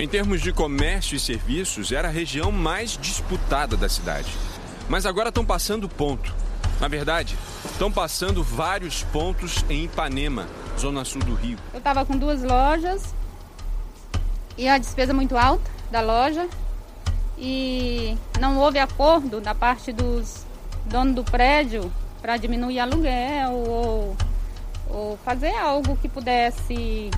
Em termos de comércio e serviços, era a região mais disputada da cidade. Mas agora estão passando ponto. Na verdade, estão passando vários pontos em Ipanema, zona sul do Rio. Eu estava com duas lojas e a despesa muito alta da loja e não houve acordo da parte dos donos do prédio para diminuir aluguel ou, ou fazer algo que pudesse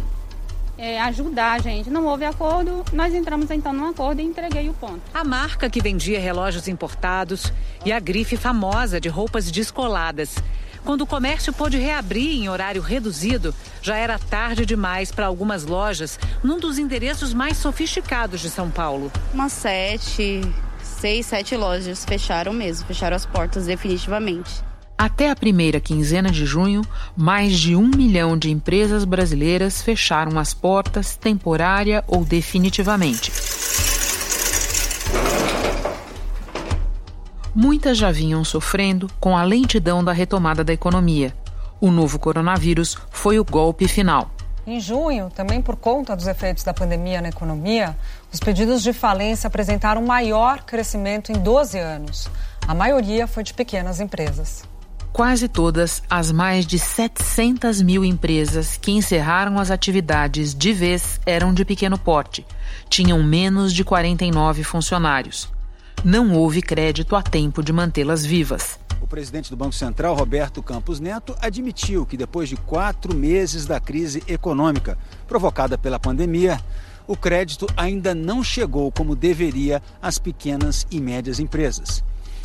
é, ajudar a gente. Não houve acordo, nós entramos então num acordo e entreguei o ponto. A marca que vendia relógios importados e a grife famosa de roupas descoladas. Quando o comércio pôde reabrir em horário reduzido, já era tarde demais para algumas lojas num dos endereços mais sofisticados de São Paulo. Umas sete, seis, sete lojas fecharam mesmo, fecharam as portas definitivamente. Até a primeira quinzena de junho, mais de um milhão de empresas brasileiras fecharam as portas temporária ou definitivamente. Muitas já vinham sofrendo com a lentidão da retomada da economia. O novo coronavírus foi o golpe final. Em junho, também por conta dos efeitos da pandemia na economia, os pedidos de falência apresentaram maior crescimento em 12 anos. A maioria foi de pequenas empresas. Quase todas as mais de 700 mil empresas que encerraram as atividades de vez eram de pequeno porte. Tinham menos de 49 funcionários. Não houve crédito a tempo de mantê-las vivas. O presidente do Banco Central, Roberto Campos Neto, admitiu que depois de quatro meses da crise econômica provocada pela pandemia, o crédito ainda não chegou como deveria às pequenas e médias empresas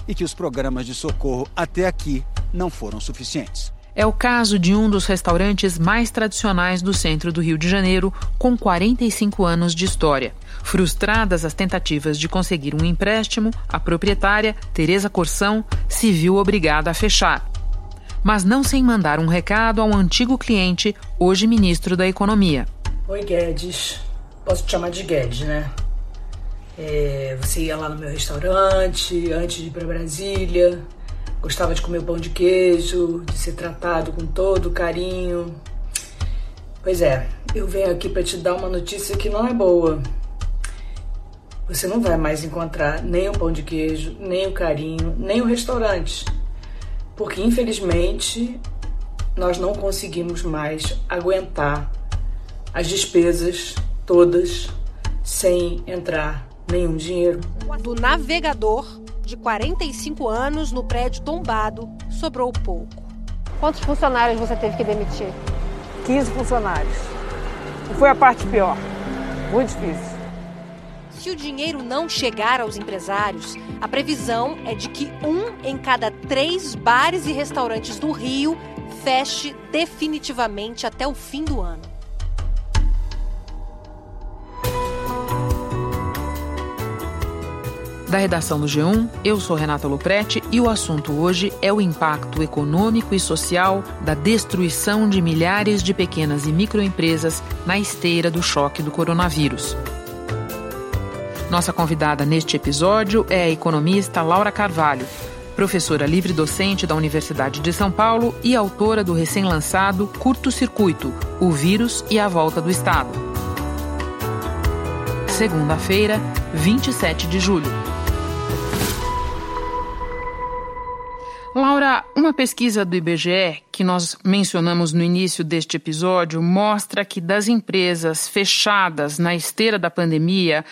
e que os programas de socorro até aqui não foram suficientes. É o caso de um dos restaurantes mais tradicionais do centro do Rio de Janeiro, com 45 anos de história. Frustradas as tentativas de conseguir um empréstimo, a proprietária, Tereza Corsão, se viu obrigada a fechar. Mas não sem mandar um recado ao antigo cliente, hoje ministro da Economia. Oi, Guedes. Posso te chamar de Guedes, né? É, você ia lá no meu restaurante antes de ir para Brasília, gostava de comer pão de queijo, de ser tratado com todo carinho. Pois é, eu venho aqui para te dar uma notícia que não é boa. Você não vai mais encontrar nem o pão de queijo, nem o carinho, nem o restaurante. Porque infelizmente nós não conseguimos mais aguentar as despesas todas sem entrar nenhum dinheiro. Do navegador de 45 anos no prédio tombado, sobrou pouco. Quantos funcionários você teve que demitir? 15 funcionários. E foi a parte pior. Muito difícil. Se o dinheiro não chegar aos empresários, a previsão é de que um em cada três bares e restaurantes do Rio feche definitivamente até o fim do ano. Da redação do G1, eu sou Renata Luprete e o assunto hoje é o impacto econômico e social da destruição de milhares de pequenas e microempresas na esteira do choque do coronavírus. Nossa convidada neste episódio é a economista Laura Carvalho, professora livre-docente da Universidade de São Paulo e autora do recém-lançado Curto Circuito: O Vírus e a Volta do Estado. Segunda-feira, 27 de julho. Laura, uma pesquisa do IBGE que nós mencionamos no início deste episódio mostra que das empresas fechadas na esteira da pandemia,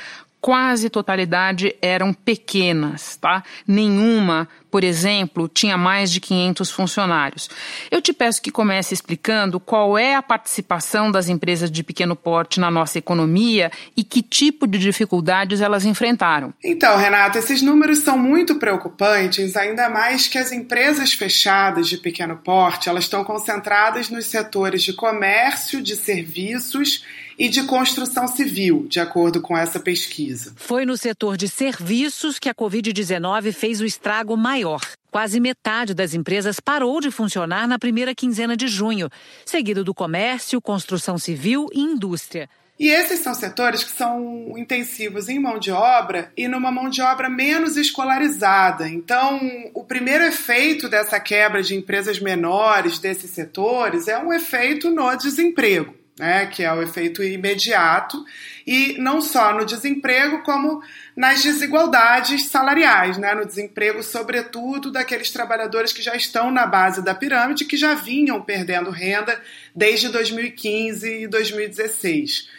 quase totalidade eram pequenas, tá? Nenhuma, por exemplo, tinha mais de 500 funcionários. Eu te peço que comece explicando qual é a participação das empresas de pequeno porte na nossa economia e que tipo de dificuldades elas enfrentaram. Então, Renata, esses números são muito preocupantes, ainda mais que as empresas fechadas de pequeno porte, elas estão concentradas nos setores de comércio, de serviços e de construção civil, de acordo com essa pesquisa. Foi no setor de serviços que a Covid-19 fez o estrago maior. Quase metade das empresas parou de funcionar na primeira quinzena de junho, seguido do comércio, construção civil e indústria. E esses são setores que são intensivos em mão de obra e numa mão de obra menos escolarizada. Então, o primeiro efeito dessa quebra de empresas menores desses setores é um efeito no desemprego. Né, que é o efeito imediato, e não só no desemprego, como nas desigualdades salariais, né, no desemprego, sobretudo, daqueles trabalhadores que já estão na base da pirâmide, que já vinham perdendo renda desde 2015 e 2016.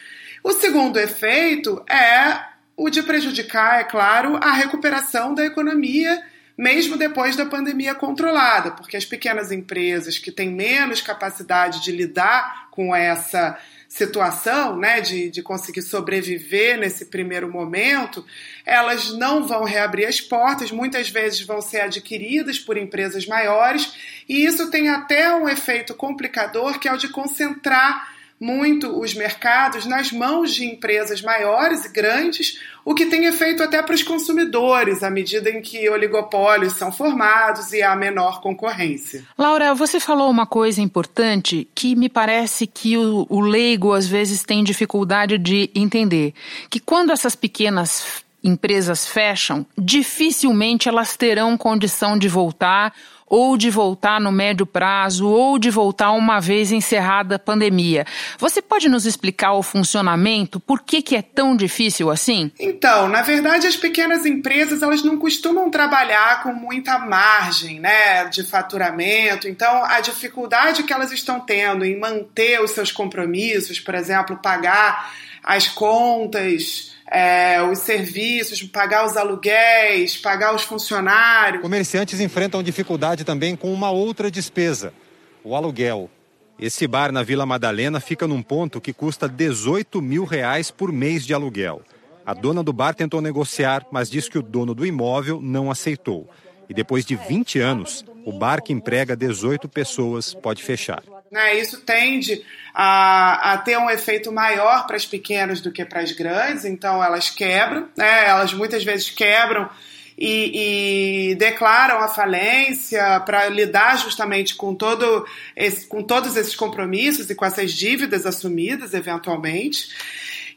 O segundo efeito é o de prejudicar, é claro, a recuperação da economia mesmo depois da pandemia controlada, porque as pequenas empresas que têm menos capacidade de lidar com essa situação, né, de, de conseguir sobreviver nesse primeiro momento, elas não vão reabrir as portas, muitas vezes vão ser adquiridas por empresas maiores, e isso tem até um efeito complicador, que é o de concentrar muito os mercados nas mãos de empresas maiores e grandes, o que tem efeito até para os consumidores, à medida em que oligopólios são formados e há menor concorrência. Laura, você falou uma coisa importante que me parece que o, o leigo às vezes tem dificuldade de entender: que quando essas pequenas empresas fecham, dificilmente elas terão condição de voltar ou de voltar no médio prazo, ou de voltar uma vez encerrada a pandemia. Você pode nos explicar o funcionamento? Por que, que é tão difícil assim? Então, na verdade, as pequenas empresas elas não costumam trabalhar com muita margem né, de faturamento. Então, a dificuldade que elas estão tendo em manter os seus compromissos, por exemplo, pagar as contas é, os serviços, pagar os aluguéis, pagar os funcionários. Comerciantes enfrentam dificuldade também com uma outra despesa, o aluguel. Esse bar na Vila Madalena fica num ponto que custa 18 mil reais por mês de aluguel. A dona do bar tentou negociar, mas disse que o dono do imóvel não aceitou. E depois de 20 anos, o bar que emprega 18 pessoas pode fechar. Né, isso tende a, a, ter um efeito maior para as pequenas do que para as grandes, então elas quebram, né, elas muitas vezes quebram e, e declaram a falência para lidar justamente com, todo esse, com todos esses compromissos e com essas dívidas assumidas eventualmente.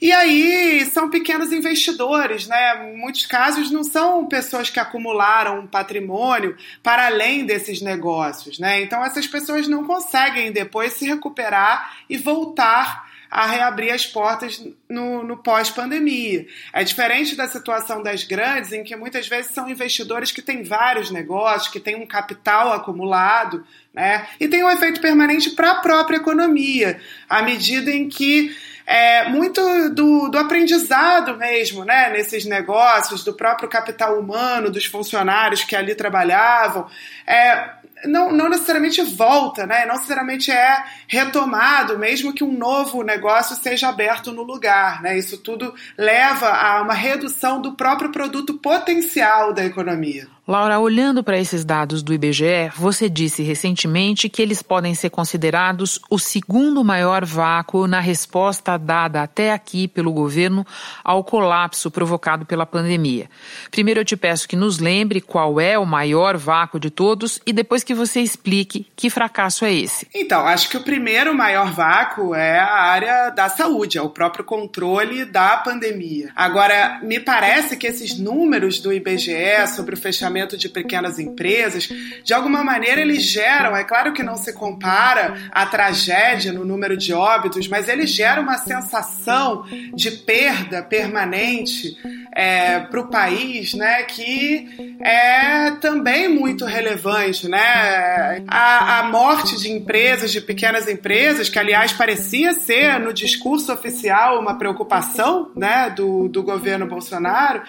E aí são pequenos investidores, né? Muitos casos não são pessoas que acumularam um patrimônio para além desses negócios, né? Então essas pessoas não conseguem depois se recuperar e voltar a reabrir as portas no, no pós-pandemia. É diferente da situação das grandes, em que muitas vezes são investidores que têm vários negócios, que têm um capital acumulado, né? E tem um efeito permanente para a própria economia, à medida em que é, muito do, do aprendizado mesmo, né, nesses negócios, do próprio capital humano, dos funcionários que ali trabalhavam, é, não, não necessariamente volta, né? Não necessariamente é retomado, mesmo que um novo negócio seja aberto no lugar, né? Isso tudo leva a uma redução do próprio produto potencial da economia. Laura, olhando para esses dados do IBGE, você disse recentemente que eles podem ser considerados o segundo maior vácuo na resposta dada até aqui pelo governo ao colapso provocado pela pandemia. Primeiro eu te peço que nos lembre qual é o maior vácuo de todos e depois que você explique que fracasso é esse. Então, acho que o primeiro maior vácuo é a área da saúde, é o próprio controle da pandemia. Agora, me parece que esses números do IBGE sobre o fechamento de pequenas empresas, de alguma maneira eles geram, é claro que não se compara a tragédia no número de óbitos, mas eles geram uma sensação de perda permanente é, para o país, né, que é também muito relevante, né? A, a morte de empresas, de pequenas empresas, que aliás parecia ser no discurso oficial uma preocupação, né, do, do governo Bolsonaro,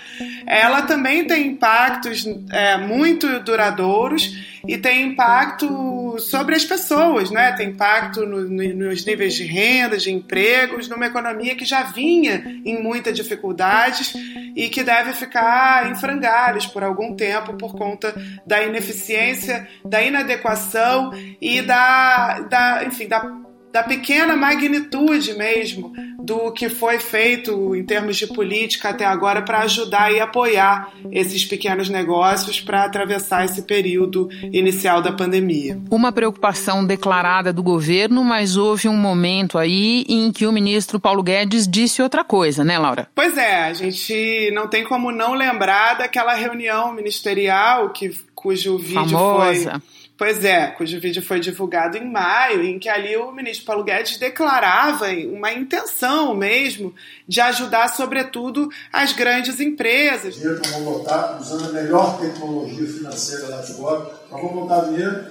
ela também tem impactos é, muito duradouros e tem impacto sobre as pessoas, né? Tem impacto no, no, nos níveis de renda, de empregos, numa economia que já vinha em muitas dificuldades e que deve ficar em frangalhos por algum tempo por conta da ineficiência, da inadequação e da, da enfim, da da pequena magnitude mesmo do que foi feito em termos de política até agora para ajudar e apoiar esses pequenos negócios para atravessar esse período inicial da pandemia. Uma preocupação declarada do governo, mas houve um momento aí em que o ministro Paulo Guedes disse outra coisa, né, Laura? Pois é, a gente não tem como não lembrar daquela reunião ministerial que cujo vídeo Famosa. foi Pois é, cujo vídeo foi divulgado em maio, em que ali o ministro Paulo Guedes declarava uma intenção mesmo de ajudar, sobretudo, as grandes empresas. Dinheiro que vamos botar usando a melhor tecnologia financeira da Tigor, nós vamos botar dinheiro,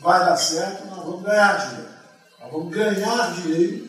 vai dar certo, nós vamos ganhar dinheiro. Nós vamos ganhar dinheiro,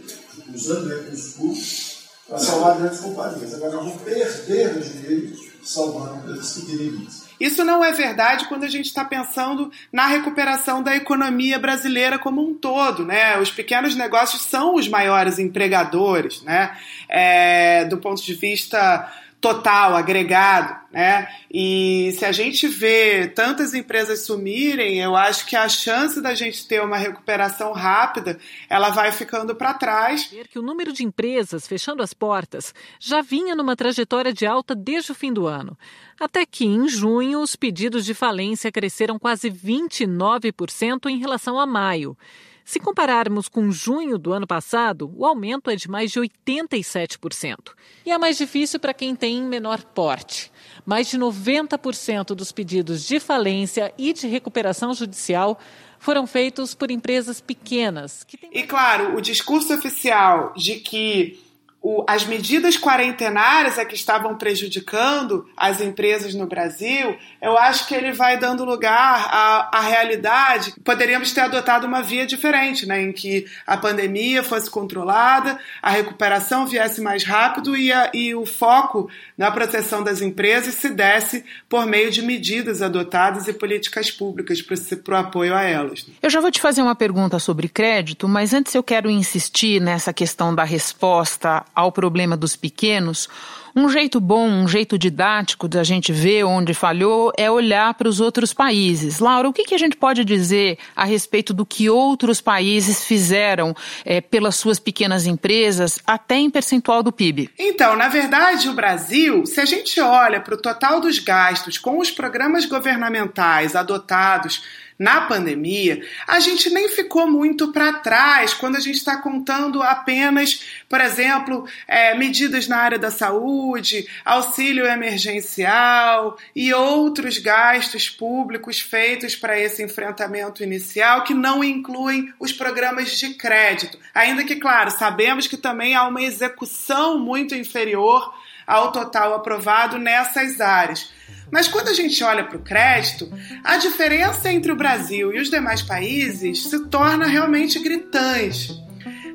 usando recursos públicos, para salvar grandes companhias. Agora nós vamos perder dinheiro salvando empresas pequenininhas. Isso não é verdade quando a gente está pensando na recuperação da economia brasileira como um todo, né? Os pequenos negócios são os maiores empregadores, né? É, do ponto de vista total, agregado, né? E se a gente vê tantas empresas sumirem, eu acho que a chance da gente ter uma recuperação rápida, ela vai ficando para trás. Que o número de empresas fechando as portas já vinha numa trajetória de alta desde o fim do ano. Até que, em junho, os pedidos de falência cresceram quase 29% em relação a maio. Se compararmos com junho do ano passado, o aumento é de mais de 87%. E é mais difícil para quem tem menor porte. Mais de 90% dos pedidos de falência e de recuperação judicial foram feitos por empresas pequenas. Têm... E claro, o discurso oficial de que o, as medidas quarentenárias é que estavam prejudicando as empresas no Brasil, eu acho que ele vai dando lugar à, à realidade. Poderíamos ter adotado uma via diferente, né, em que a pandemia fosse controlada, a recuperação viesse mais rápido e, a, e o foco na proteção das empresas se desse por meio de medidas adotadas e políticas públicas para o apoio a elas. Eu já vou te fazer uma pergunta sobre crédito, mas antes eu quero insistir nessa questão da resposta ao problema dos pequenos, um jeito bom, um jeito didático da gente ver onde falhou é olhar para os outros países. Laura, o que, que, a gente pode dizer a respeito do que outros países fizeram é, pelas suas pequenas empresas, até em percentual do PIB? Então, na verdade, o Brasil, se a gente olha para o total dos gastos com os programas governamentais adotados na pandemia, a gente nem ficou muito para trás quando a gente está contando apenas, por exemplo, é, medidas na área da saúde, auxílio emergencial e outros gastos públicos feitos para esse enfrentamento inicial que não incluem os programas de crédito. Ainda que, claro, sabemos que também há uma execução muito inferior ao total aprovado nessas áreas. Mas quando a gente olha para o crédito, a diferença entre o Brasil e os demais países se torna realmente gritante.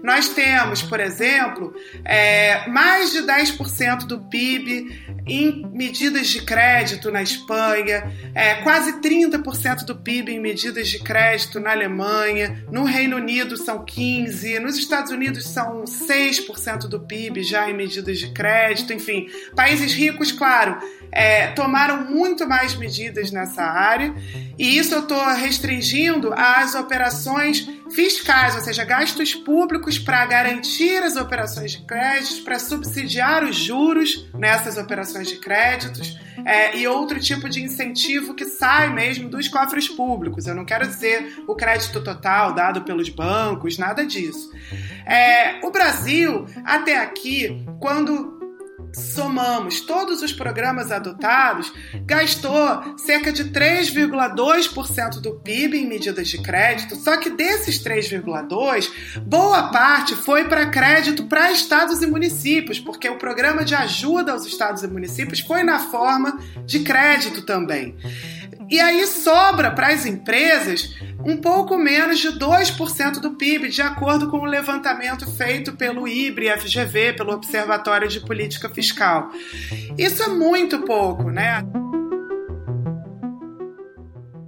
Nós temos, por exemplo, é, mais de 10% do PIB em medidas de crédito na Espanha, é, quase 30% do PIB em medidas de crédito na Alemanha, no Reino Unido são 15%, nos Estados Unidos são 6% do PIB já em medidas de crédito, enfim, países ricos, claro, é, tomaram muito mais medidas nessa área, e isso eu estou restringindo às operações fiscais, ou seja, gastos públicos para garantir as operações de crédito, para subsidiar os juros nessas operações de créditos é, e outro tipo de incentivo que sai mesmo dos cofres públicos. Eu não quero dizer o crédito total dado pelos bancos, nada disso. É, o Brasil, até aqui, quando somamos todos os programas adotados, gastou cerca de 3,2% do PIB em medidas de crédito, só que desses 3,2%, boa parte foi para crédito para estados e municípios, porque o programa de ajuda aos estados e municípios foi na forma de crédito também. E aí sobra para as empresas um pouco menos de 2% do PIB, de acordo com o levantamento feito pelo IBRE FGV, pelo Observatório de Política Fiscal. Isso é muito pouco, né?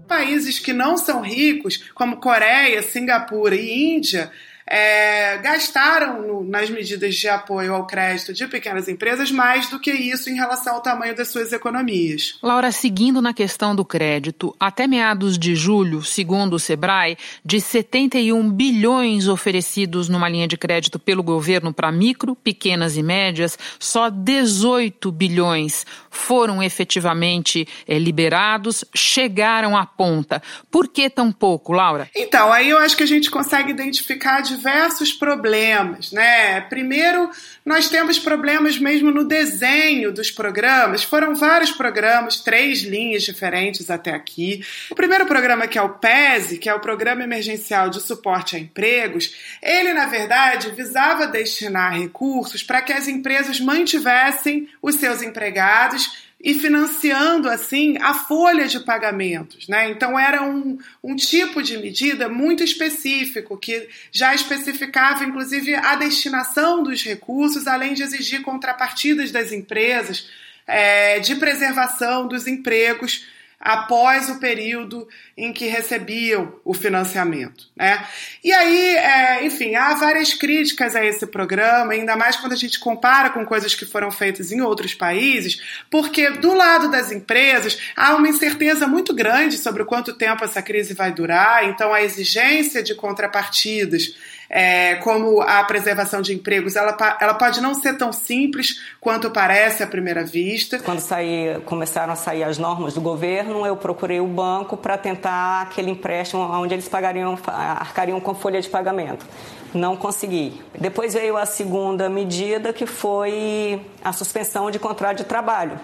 Países que não são ricos, como Coreia, Singapura e Índia, é, gastaram no, nas medidas de apoio ao crédito de pequenas empresas mais do que isso em relação ao tamanho das suas economias. Laura, seguindo na questão do crédito, até meados de julho, segundo o Sebrae, de 71 bilhões oferecidos numa linha de crédito pelo governo para micro, pequenas e médias, só 18 bilhões foram efetivamente é, liberados, chegaram à ponta. Por que tão pouco, Laura? Então, aí eu acho que a gente consegue identificar diversos problemas, né? Primeiro, nós temos problemas mesmo no desenho dos programas. Foram vários programas, três linhas diferentes até aqui. O primeiro programa, que é o PESE, que é o Programa Emergencial de Suporte a Empregos, ele, na verdade, visava destinar recursos para que as empresas mantivessem os seus empregados e financiando assim a folha de pagamentos. Né? Então era um, um tipo de medida muito específico, que já especificava inclusive a destinação dos recursos, além de exigir contrapartidas das empresas é, de preservação dos empregos após o período em que recebiam o financiamento. Né? E aí, é, enfim, há várias críticas a esse programa, ainda mais quando a gente compara com coisas que foram feitas em outros países, porque do lado das empresas há uma incerteza muito grande sobre quanto tempo essa crise vai durar, então a exigência de contrapartidas é, como a preservação de empregos, ela, ela pode não ser tão simples quanto parece à primeira vista. Quando sair, começaram a sair as normas do governo, eu procurei o banco para tentar aquele empréstimo onde eles pagariam, arcariam com folha de pagamento. Não consegui. Depois veio a segunda medida, que foi a suspensão de contrato de trabalho.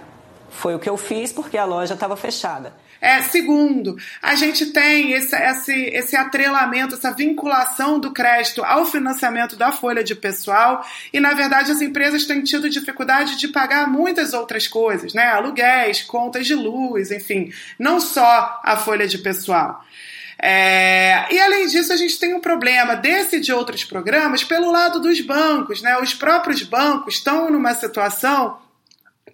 Foi o que eu fiz porque a loja estava fechada. É, segundo, a gente tem esse, esse, esse atrelamento, essa vinculação do crédito ao financiamento da folha de pessoal, e na verdade as empresas têm tido dificuldade de pagar muitas outras coisas, né? Aluguéis, contas de luz, enfim, não só a folha de pessoal. É, e além disso, a gente tem um problema desse e de outros programas pelo lado dos bancos. Né? Os próprios bancos estão numa situação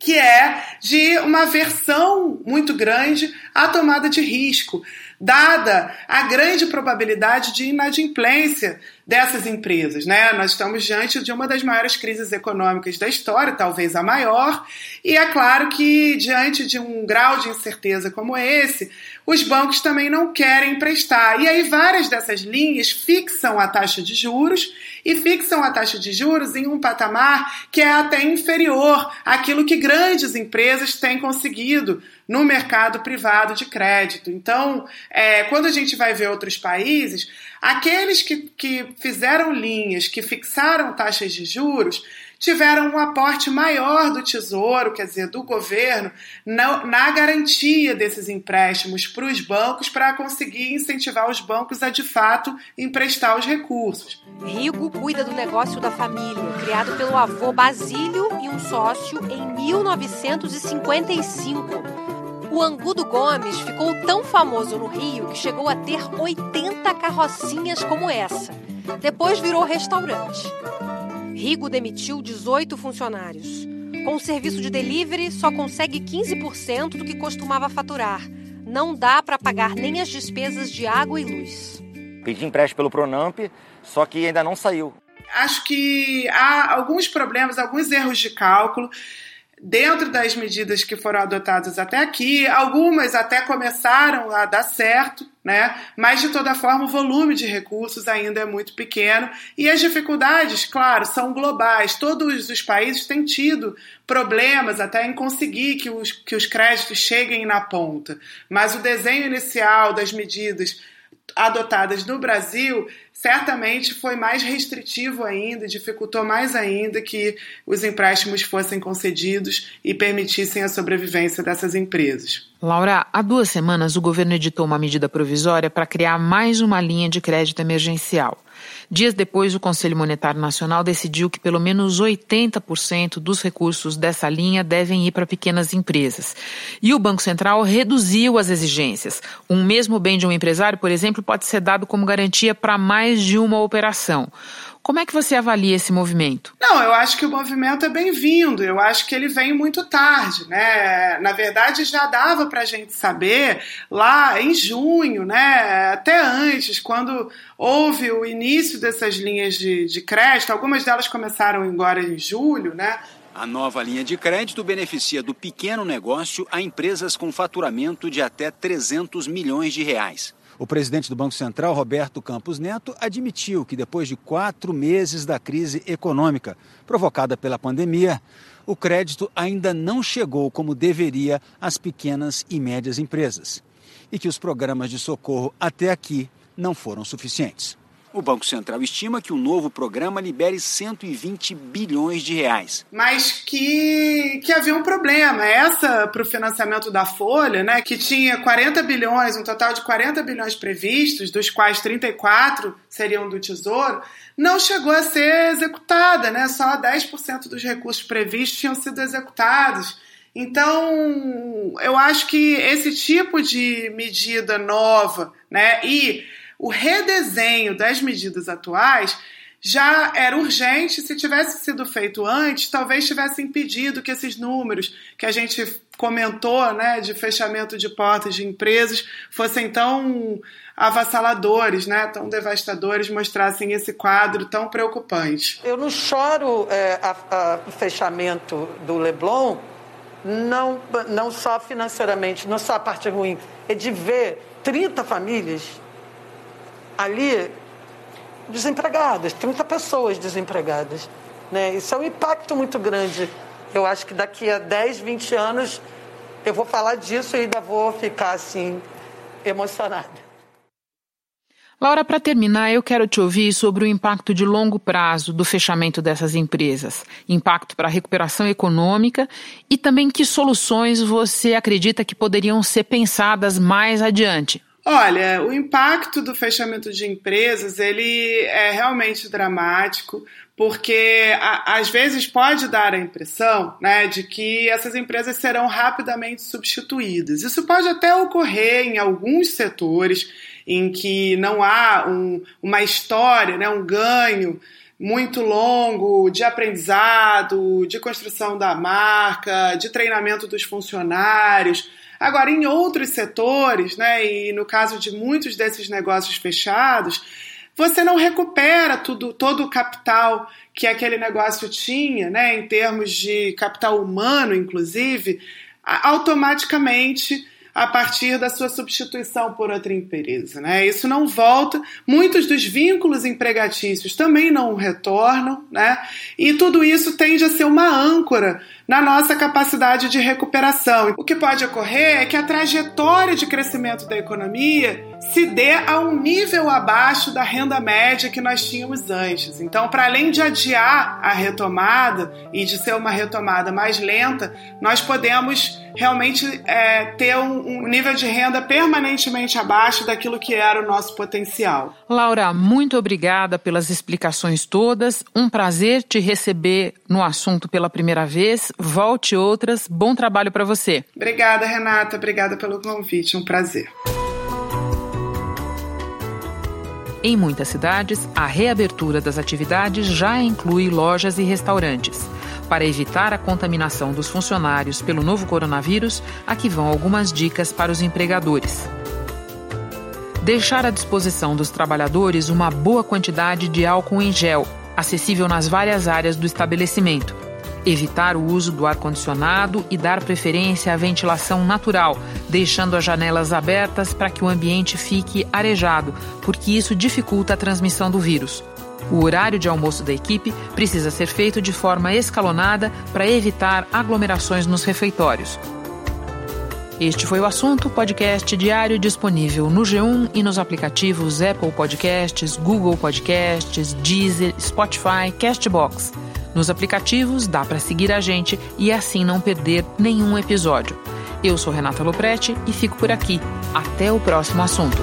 que é de uma versão muito grande à tomada de risco, dada a grande probabilidade de inadimplência dessas empresas. Né? Nós estamos diante de uma das maiores crises econômicas da história, talvez a maior, e é claro que, diante de um grau de incerteza como esse, os bancos também não querem emprestar. E aí, várias dessas linhas fixam a taxa de juros e fixam a taxa de juros em um patamar que é até inferior àquilo que grandes empresas têm conseguido no mercado privado de crédito. Então, é, quando a gente vai ver outros países, aqueles que, que fizeram linhas, que fixaram taxas de juros, tiveram um aporte maior do Tesouro, quer dizer, do governo, na, garantia desses empréstimos para os bancos, para conseguir incentivar os bancos a de fato emprestar os recursos. Rigo cuida do negócio da família, criado pelo avô Basílio e um sócio em 1955. O Angudo Gomes ficou tão famoso no Rio que chegou a ter 80 carrocinhas como essa. Depois virou restaurante. Rigo demitiu 18 funcionários. Com o serviço de delivery, só consegue 15% do que costumava faturar. Não dá para pagar nem as despesas de água e luz. Pedi empréstimo pelo Pronamp, só que ainda não saiu. Acho que há alguns problemas, alguns erros de cálculo dentro das medidas que foram adotadas até aqui, algumas até começaram a dar certo, né? Mas de toda forma o volume de recursos ainda é muito pequeno e as dificuldades, claro, são globais. Todos os países têm tido problemas até em conseguir que os, que os créditos cheguem na ponta. Mas o desenho inicial das medidas adotadas no Brasil certamente foi mais restritivo ainda, dificultou mais ainda que os empréstimos fossem concedidos e permitissem a sobrevivência dessas empresas. Laura, há duas semanas o governo editou uma medida provisória para criar mais uma linha de crédito emergencial. Dias depois, o Conselho Monetário Nacional decidiu que pelo menos 80% dos recursos dessa linha devem ir para pequenas empresas. E o Banco Central reduziu as exigências. Um mesmo bem de um empresário, por exemplo, pode ser dado como garantia para mais de uma operação. Como é que você avalia esse movimento? Não, eu acho que o movimento é bem-vindo. Eu acho que ele vem muito tarde, né? Na verdade, já dava para a gente saber lá em junho, né? Até antes, quando houve o início dessas linhas de, de crédito. Algumas delas começaram agora em julho, né? A nova linha de crédito beneficia do pequeno negócio a empresas com faturamento de até 300 milhões de reais. O presidente do Banco Central, Roberto Campos Neto, admitiu que depois de quatro meses da crise econômica provocada pela pandemia, o crédito ainda não chegou como deveria às pequenas e médias empresas e que os programas de socorro até aqui não foram suficientes. O Banco Central estima que o novo programa libere 120 bilhões de reais. Mas que, que havia um problema. Essa, para o financiamento da Folha, né, que tinha 40 bilhões, um total de 40 bilhões previstos, dos quais 34 seriam do Tesouro, não chegou a ser executada. Né? Só 10% dos recursos previstos tinham sido executados. Então, eu acho que esse tipo de medida nova né, e o redesenho das medidas atuais já era urgente. Se tivesse sido feito antes, talvez tivesse impedido que esses números que a gente comentou, né, de fechamento de portas de empresas, fossem tão avassaladores, né, tão devastadores, mostrassem esse quadro tão preocupante. Eu não choro é, o fechamento do Leblon, não, não só financeiramente, não só a parte ruim, é de ver 30 famílias ali desempregadas, 30 pessoas desempregadas. Né? Isso é um impacto muito grande. Eu acho que daqui a 10, 20 anos eu vou falar disso e ainda vou ficar assim emocionada. Laura, para terminar, eu quero te ouvir sobre o impacto de longo prazo do fechamento dessas empresas, impacto para a recuperação econômica e também que soluções você acredita que poderiam ser pensadas mais adiante. Olha, o impacto do fechamento de empresas ele é realmente dramático, porque a, às vezes pode dar a impressão né, de que essas empresas serão rapidamente substituídas. Isso pode até ocorrer em alguns setores em que não há um, uma história, né, um ganho muito longo de aprendizado, de construção da marca, de treinamento dos funcionários. Agora, em outros setores, né, e no caso de muitos desses negócios fechados, você não recupera tudo, todo o capital que aquele negócio tinha, né, em termos de capital humano, inclusive, automaticamente a partir da sua substituição por outra empresa. Né? Isso não volta, muitos dos vínculos empregatícios também não retornam, né? e tudo isso tende a ser uma âncora na nossa capacidade de recuperação. O que pode ocorrer é que a trajetória de crescimento da economia se dê a um nível abaixo da renda média que nós tínhamos antes. Então, para além de adiar a retomada e de ser uma retomada mais lenta, nós podemos realmente é, ter um, um nível de renda permanentemente abaixo daquilo que era o nosso potencial. Laura, muito obrigada pelas explicações todas. Um prazer te receber no assunto pela primeira vez volte outras. Bom trabalho para você. Obrigada, Renata. Obrigada pelo convite. Um prazer. Em muitas cidades, a reabertura das atividades já inclui lojas e restaurantes. Para evitar a contaminação dos funcionários pelo novo coronavírus, aqui vão algumas dicas para os empregadores. Deixar à disposição dos trabalhadores uma boa quantidade de álcool em gel, acessível nas várias áreas do estabelecimento evitar o uso do ar-condicionado e dar preferência à ventilação natural, deixando as janelas abertas para que o ambiente fique arejado, porque isso dificulta a transmissão do vírus. O horário de almoço da equipe precisa ser feito de forma escalonada para evitar aglomerações nos refeitórios. Este foi o assunto podcast diário disponível no G1 e nos aplicativos Apple Podcasts, Google Podcasts, Deezer, Spotify, Castbox. Nos aplicativos dá para seguir a gente e assim não perder nenhum episódio. Eu sou Renata Loprete e fico por aqui. Até o próximo assunto.